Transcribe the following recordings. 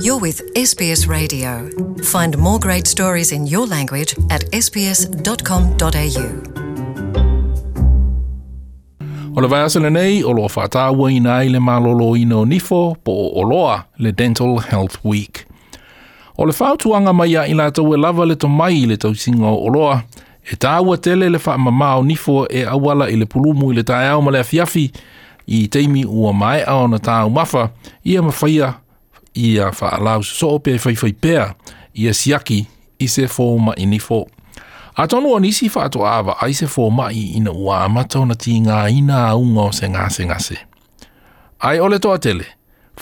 You're with SBS Radio. Find more great stories in your language at sbs.com.au. O le vaiasele nei, o loa whātāua i nai le malolo i no nifo po o loa le Dental Health Week. O le whātuanga mai a i la tau e lava le to mai i le tau singa o loa, e tāua tele le whaamama o nifo e awala i le pulumu i le tāiau ma le afiafi i teimi ua mai au na tāu mafa i a mawhaia ia whaalau so o pia i whai pia ia siaki i se fōma i nifo. A tonu o nisi whaato awa ai se fōma i ina ua amatau na tī ngā ina ungo unga o se ngāse ngāse. Ai ole toa tele,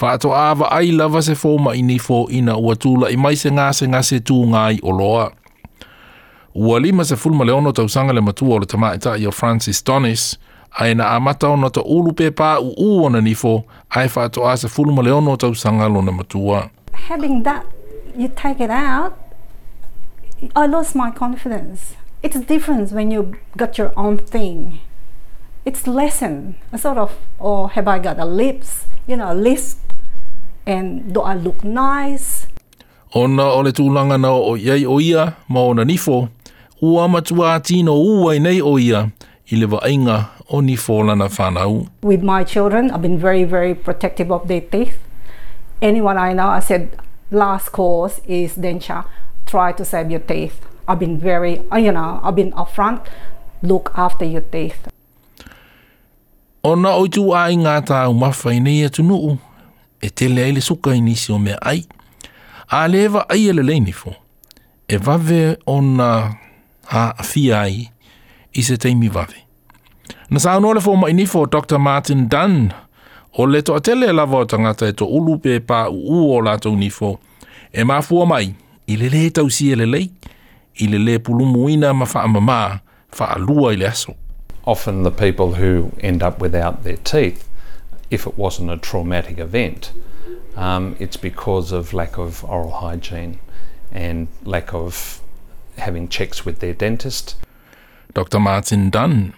whaato awa ai lava se fōma i nifo ina ua tūla i mai se ngāse ngāse tū ngāi o loa. Ua lima se fulma leono tausanga le matua o le tamaita i o Francis Donis, ai na amata ona to ulu pe pa u ona ni fo ai fa to asa fulu ma leono to sanga lo na matua having that you take it out i lost my confidence it's different when you got your own thing it's lesson a sort of or oh, have i got a lips you know a list and do i look nice ona ole tu langa na o yai o ia ma ona ni fo ua matua tino uai nei o i le vaenga oni fōlana whānau. With my children, I've been very, very protective of their teeth. Anyone I know, I said, last course is denture. Try to save your teeth. I've been very, you know, I've been upfront. Look after your teeth. Ona oitu ai ngā tāu mawhai nei atu nuu, e, e te leile suka inisi o mea ai. A lewa ai ele leini fō. E vave e ona ha a fi ai i se teimi vave. Na sa anō le fōma inifo Dr. Martin Dunn, o le to atele e lava o tangata e to ulu pe pā uu o lato unifo, e mā fua mai, i le le tau si e le lei, i le le pulumu ina ma wha amamā, wha alua i le aso. Often the people who end up without their teeth, if it wasn't a traumatic event, um, it's because of lack of oral hygiene and lack of having checks with their dentist. Dr. Martin Dunn,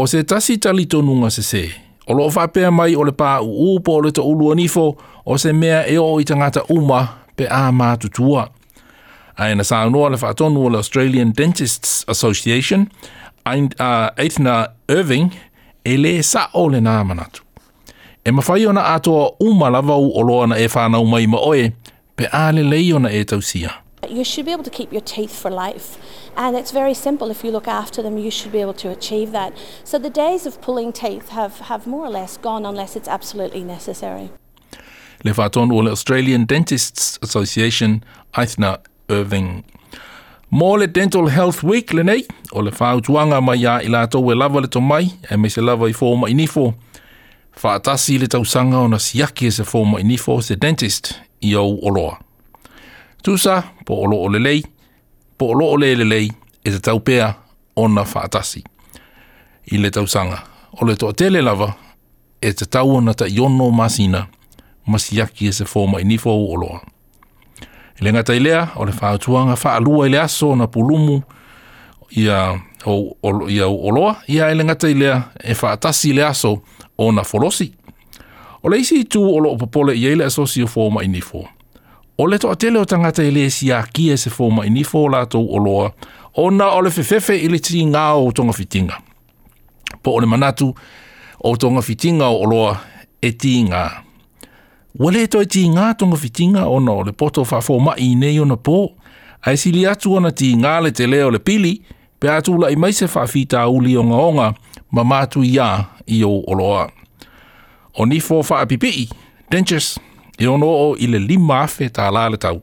O se tasi tali tonunga se se. O lo whapea mai o le pā u upo o le ta ulua nifo o se mea e o i tangata uma pe a mātutua. Ai na sānua le whātonu o le Australian Dentists Association, ein, uh, Aithna Irving, e le sa o le nā manatu. E mawhai ona atoa uma lavau o loana e whānau mai maoe pe a le leiona e tausia. You should be able to keep your teeth for life. And it's very simple. If you look after them, you should be able to achieve that. So the days of pulling teeth have, have more or less gone unless it's absolutely necessary. Levaton All Australian Dentists Association, Aithna Irving. More le Dental Health Week le nei, o le whāutuanga mai a i lātou e lava le mai e me se lava i fōma i nifo. Whaatasi le tausanga o na siaki e se fōma i nifo se dentist i au oloa. tusa po olo o lelei, po olo o lelelei e te taupea ona whaatasi. I le tausanga, o le toa tele lava e te taua na ta iono masina masiaki e se fōma i nifo o loa. I le ngata lea, o le whaatuanga whaalua i le aso na pulumu i a o, o, i a o loa, i a ele ngata i lea e whaatasi le aso o na folosi. O le isi tu o lo o popole i eile asosio fōma i nifo. O O le toa tele o tangata ele si a kia e se fōma i nifo la tau oloa, o na o le fefefe ili tiri ngā o tonga fitinga. Po o le manatu o tonga fitinga o oloa e tiri ngā. Wale toi tiri ngā tonga fitinga o na o le poto fa fōma i nei o na pō, ai si li atu ana tiri ngā le te leo le pili, pe atu la i mai se fa fita uli o ngā ma mātu i ia i o oloa. O nifo fa apipi, dentures, dentures, E ono o i le lima afe tā lale tau.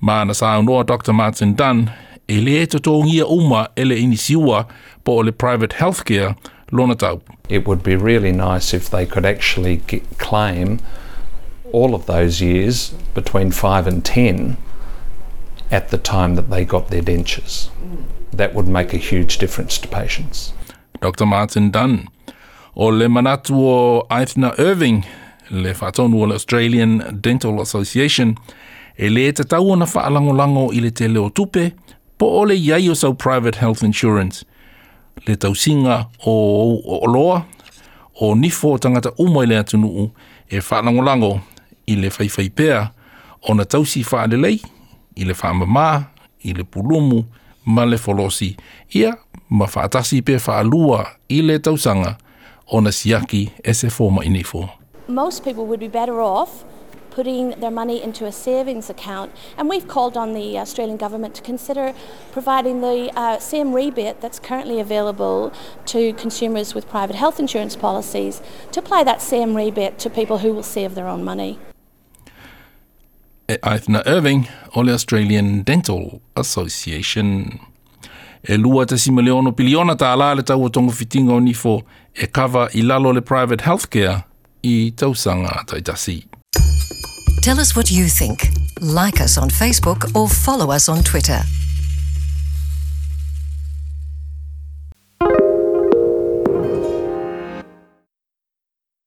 Ma na sa unoa Dr. Martin Dunn e le e uma e le inisiua po le private healthcare lona tau. It would be really nice if they could actually get, claim all of those years between 5 and 10 at the time that they got their dentures. Mm. That would make a huge difference to patients. Dr. Martin Dunn. O le manatu o Aithna Irving, le whātonu o Australian Dental Association, e le te tau ona whaalangolango i le te leo tupe, po ole le iai o sau private health insurance. Le tau singa o, oloa o o nifo o tangata umoi le atunuu, e whaalangolango i le whaifai o na tau si whaalelei, i le whaamamā, i le pulumu, ma le folosi, ia ma whaatasi pe whaalua i le tausanga, ona siaki e se inifo. most people would be better off putting their money into a savings account. And we've called on the Australian government to consider providing the uh, same rebate that's currently available to consumers with private health insurance policies to apply that same rebate to people who will save their own money. Eh, Aithna Irving, All Australian Dental Association. E eh, lua tasi miliona piliona ta alale tau o tongo fitinga o nifo e i lalo le private healthcare Tell us what you think. Like us on Facebook or follow us on Twitter.